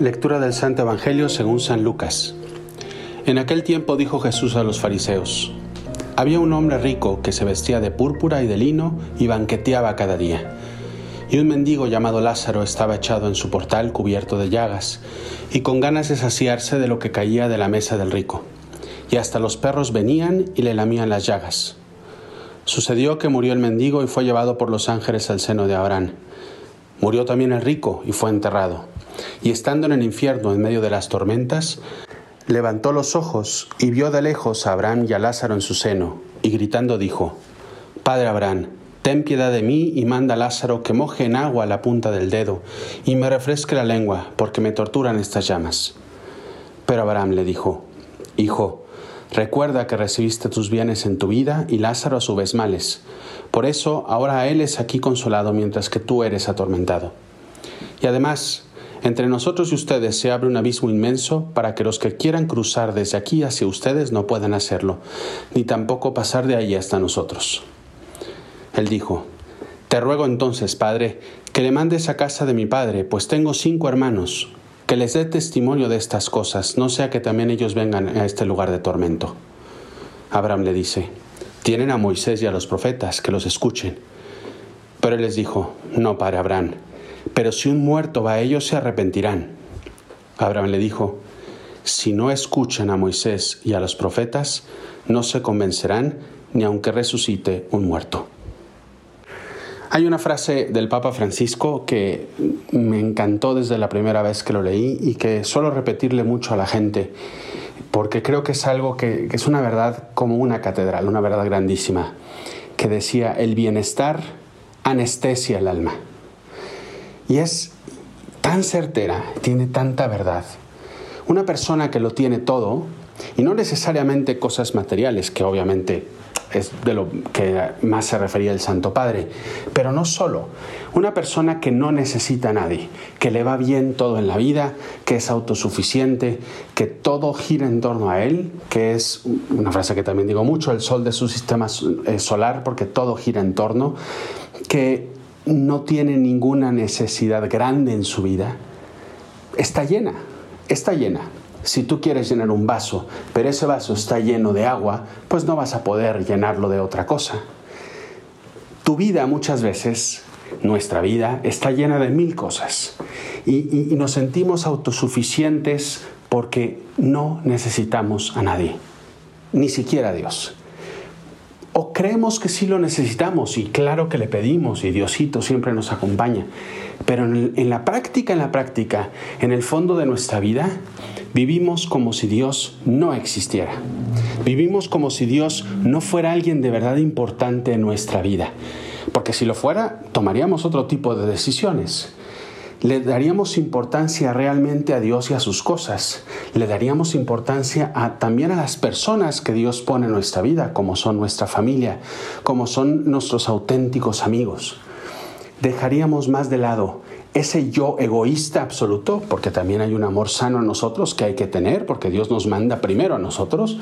Lectura del Santo Evangelio según San Lucas. En aquel tiempo dijo Jesús a los fariseos, había un hombre rico que se vestía de púrpura y de lino y banqueteaba cada día. Y un mendigo llamado Lázaro estaba echado en su portal cubierto de llagas y con ganas de saciarse de lo que caía de la mesa del rico. Y hasta los perros venían y le lamían las llagas. Sucedió que murió el mendigo y fue llevado por los ángeles al seno de Abraham. Murió también el rico y fue enterrado y estando en el infierno en medio de las tormentas, levantó los ojos y vio de lejos a Abraham y a Lázaro en su seno, y gritando dijo, Padre Abraham, ten piedad de mí y manda a Lázaro que moje en agua la punta del dedo y me refresque la lengua, porque me torturan estas llamas. Pero Abraham le dijo, Hijo, recuerda que recibiste tus bienes en tu vida y Lázaro a su vez males. Por eso ahora él es aquí consolado mientras que tú eres atormentado. Y además, entre nosotros y ustedes se abre un abismo inmenso para que los que quieran cruzar desde aquí hacia ustedes no puedan hacerlo, ni tampoco pasar de ahí hasta nosotros. Él dijo, Te ruego entonces, Padre, que le mandes a casa de mi Padre, pues tengo cinco hermanos, que les dé testimonio de estas cosas, no sea que también ellos vengan a este lugar de tormento. Abraham le dice, Tienen a Moisés y a los profetas, que los escuchen. Pero él les dijo, No, Padre Abraham, pero si un muerto va a ellos, se arrepentirán. Abraham le dijo, si no escuchan a Moisés y a los profetas, no se convencerán ni aunque resucite un muerto. Hay una frase del Papa Francisco que me encantó desde la primera vez que lo leí y que suelo repetirle mucho a la gente, porque creo que es algo que, que es una verdad como una catedral, una verdad grandísima, que decía, el bienestar anestesia el alma. Y es tan certera, tiene tanta verdad. Una persona que lo tiene todo, y no necesariamente cosas materiales, que obviamente es de lo que más se refería el Santo Padre, pero no solo. Una persona que no necesita a nadie, que le va bien todo en la vida, que es autosuficiente, que todo gira en torno a él, que es una frase que también digo mucho, el sol de su sistema eh, solar, porque todo gira en torno, que no tiene ninguna necesidad grande en su vida, está llena, está llena. Si tú quieres llenar un vaso, pero ese vaso está lleno de agua, pues no vas a poder llenarlo de otra cosa. Tu vida muchas veces, nuestra vida, está llena de mil cosas y, nos sentimos autosuficientes porque no necesitamos a nadie, ni siquiera a Dios. O creemos que sí lo necesitamos y claro que le pedimos y Diosito siempre nos acompaña. Pero en, la práctica, en la práctica, en el fondo de nuestra vida, vivimos como si Dios no existiera. Vivimos como si Dios no fuera alguien de verdad importante en nuestra vida. Porque si lo fuera, tomaríamos otro tipo de decisiones le daríamos importancia realmente a Dios y a sus cosas. Le daríamos importancia también a las personas que Dios pone en nuestra vida, como son nuestra familia, como son nuestros auténticos amigos. Dejaríamos más de lado ese yo egoísta absoluto, porque también hay un amor sano en nosotros que hay que tener, porque Dios nos manda primero a nosotros,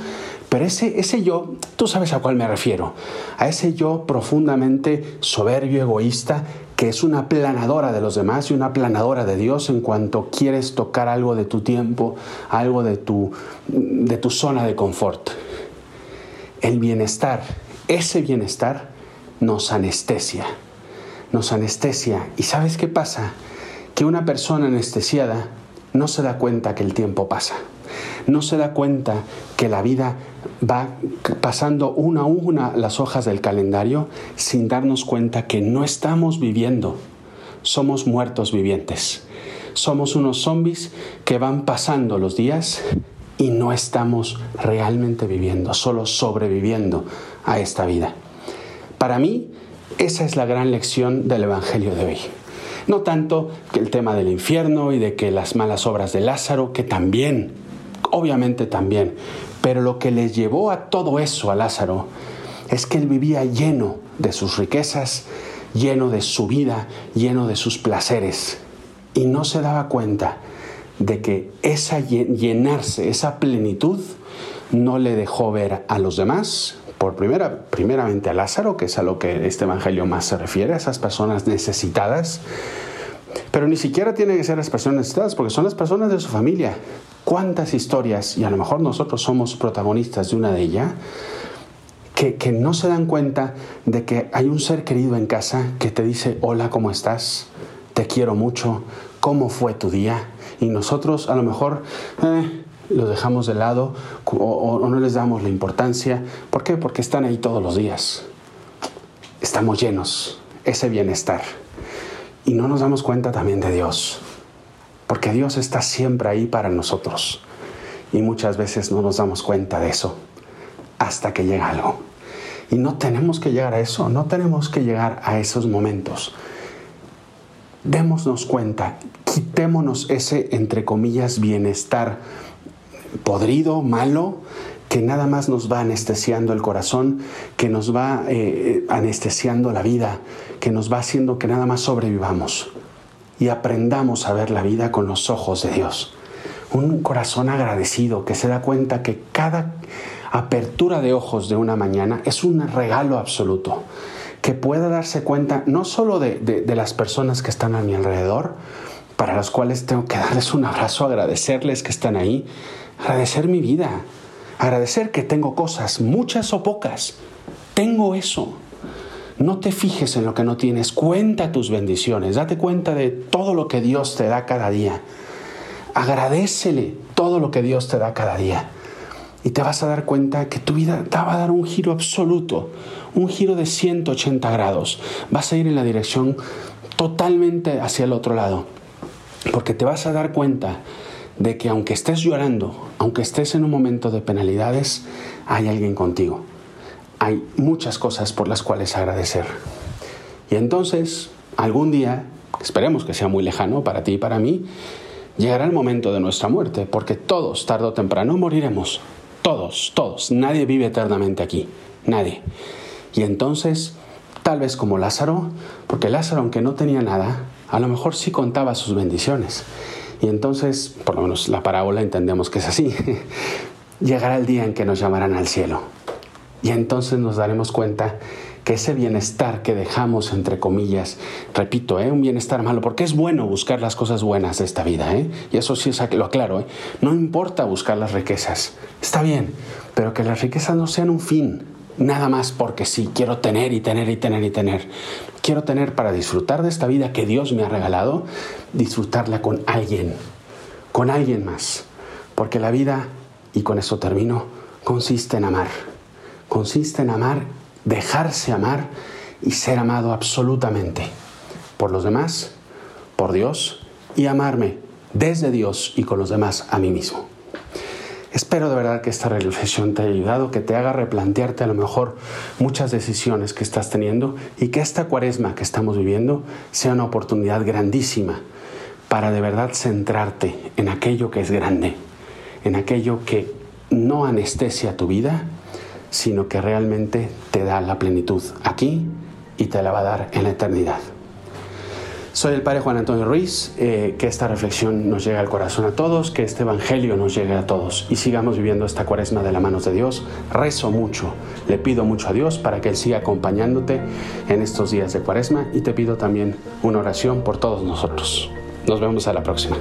pero ese, ese yo, tú sabes a cuál me refiero, a ese yo profundamente soberbio, egoísta, que es una planadora de los demás y una planadora de Dios en cuanto quieres tocar algo de tu tiempo, algo de tu, de tu zona de confort. El bienestar, ese bienestar nos anestesia nos anestesia. ¿Y sabes qué pasa? Que una persona anestesiada no se da cuenta que el tiempo pasa. No se da cuenta que la vida va pasando una a una las hojas del calendario sin darnos cuenta que no estamos viviendo. Somos muertos vivientes. Somos unos zombies que van pasando los días y no estamos realmente viviendo, solo sobreviviendo a esta vida. Para mí, esa es la gran lección del Evangelio de hoy. No tanto que el tema del infierno y de que las malas obras de Lázaro, que también, obviamente también, pero lo que le llevó a todo eso a Lázaro es que él vivía lleno de sus riquezas, lleno de su vida, lleno de sus placeres, y no se daba cuenta de que esa llenarse, esa plenitud, no le dejó ver a los demás por primera, primeramente a Lázaro, que es a lo que este Evangelio más se refiere, a esas personas necesitadas, pero ni siquiera tienen que ser las personas necesitadas, porque son las personas de su familia. ¿Cuántas historias, y a lo mejor nosotros somos protagonistas de una de ellas, que, que, no se dan cuenta de que hay un ser querido en casa que te dice, hola, ¿cómo estás? Te quiero mucho, ¿cómo fue tu día? Y nosotros a lo mejor eh, los dejamos de lado o, o no les damos la importancia. ¿Por qué? Porque están ahí todos los días. Estamos llenos, ese bienestar. Y no nos damos cuenta también de Dios. Porque Dios está siempre ahí para nosotros. Y muchas veces no nos damos cuenta de eso hasta que llega algo. Y no tenemos que llegar a eso, no tenemos que llegar a esos momentos. Démonos cuenta, quitémonos ese, entre comillas, bienestar podrido, malo, que nada más nos va anestesiando el corazón, que nos va eh, anestesiando la vida, que nos va haciendo que nada más sobrevivamos y aprendamos a ver la vida con los ojos de Dios. Un corazón agradecido que se da cuenta que cada apertura de ojos de una mañana es un regalo absoluto, que pueda darse cuenta no solo de, de, las personas que están a mi alrededor, para las cuales tengo que darles un abrazo, agradecerles que están ahí, agradecer mi vida, agradecer que tengo cosas, muchas o pocas. Tengo eso. No te fijes en lo que no tienes, cuenta tus bendiciones, date cuenta de todo lo que Dios te da cada día. Agradecele todo lo que Dios te da cada día. Y te vas a dar cuenta que tu vida te va a dar un giro absoluto, un giro de 180 grados. Vas a ir en la dirección totalmente hacia el otro lado. Porque te vas a dar cuenta de que aunque estés llorando, aunque estés en un momento de penalidades, hay alguien contigo. Hay muchas cosas por las cuales agradecer. Y entonces, algún día, esperemos que sea muy lejano para ti y para mí, llegará el momento de nuestra muerte, porque todos, tarde o temprano, moriremos. Todos, todos. Nadie vive eternamente aquí. Nadie. Y entonces, tal vez como Lázaro, porque Lázaro, aunque no tenía nada, a lo mejor sí contaba sus bendiciones. Y entonces, por lo menos la parábola entendemos que es así. Llegará el día en que nos llamarán al cielo. Y entonces nos daremos cuenta que ese bienestar que dejamos, entre comillas, repito, ¿eh? un bienestar malo, porque es bueno buscar las cosas buenas de esta vida, ¿eh? y eso sí lo aclaro, ¿eh? no importa buscar las riquezas, está bien, pero que las riquezas no sean un fin, nada más porque sí, quiero tener y tener y tener y tener. Quiero tener para disfrutar de esta vida que Dios me ha regalado, disfrutarla con alguien, con alguien más. Porque la vida, y con eso termino, consiste en amar. Consiste en amar, dejarse amar y ser amado absolutamente. Por los demás, por Dios y amarme desde Dios y con los demás a mí mismo. Espero de verdad que esta reflexión te haya ayudado, que te haga replantearte a lo mejor muchas decisiones que estás teniendo y que esta cuaresma que estamos viviendo sea una oportunidad grandísima para de verdad centrarte en aquello que es grande, en aquello que no anestesia tu vida, sino que realmente te da la plenitud aquí y te la va a dar en la eternidad. Soy el Padre Juan Antonio Ruiz, eh, que esta reflexión nos llegue al corazón a todos, que este Evangelio nos llegue a todos y sigamos viviendo esta cuaresma de la manos de Dios. Rezo mucho, le pido mucho a Dios para que Él siga acompañándote en estos días de cuaresma y te pido también una oración por todos nosotros. Nos vemos a la próxima.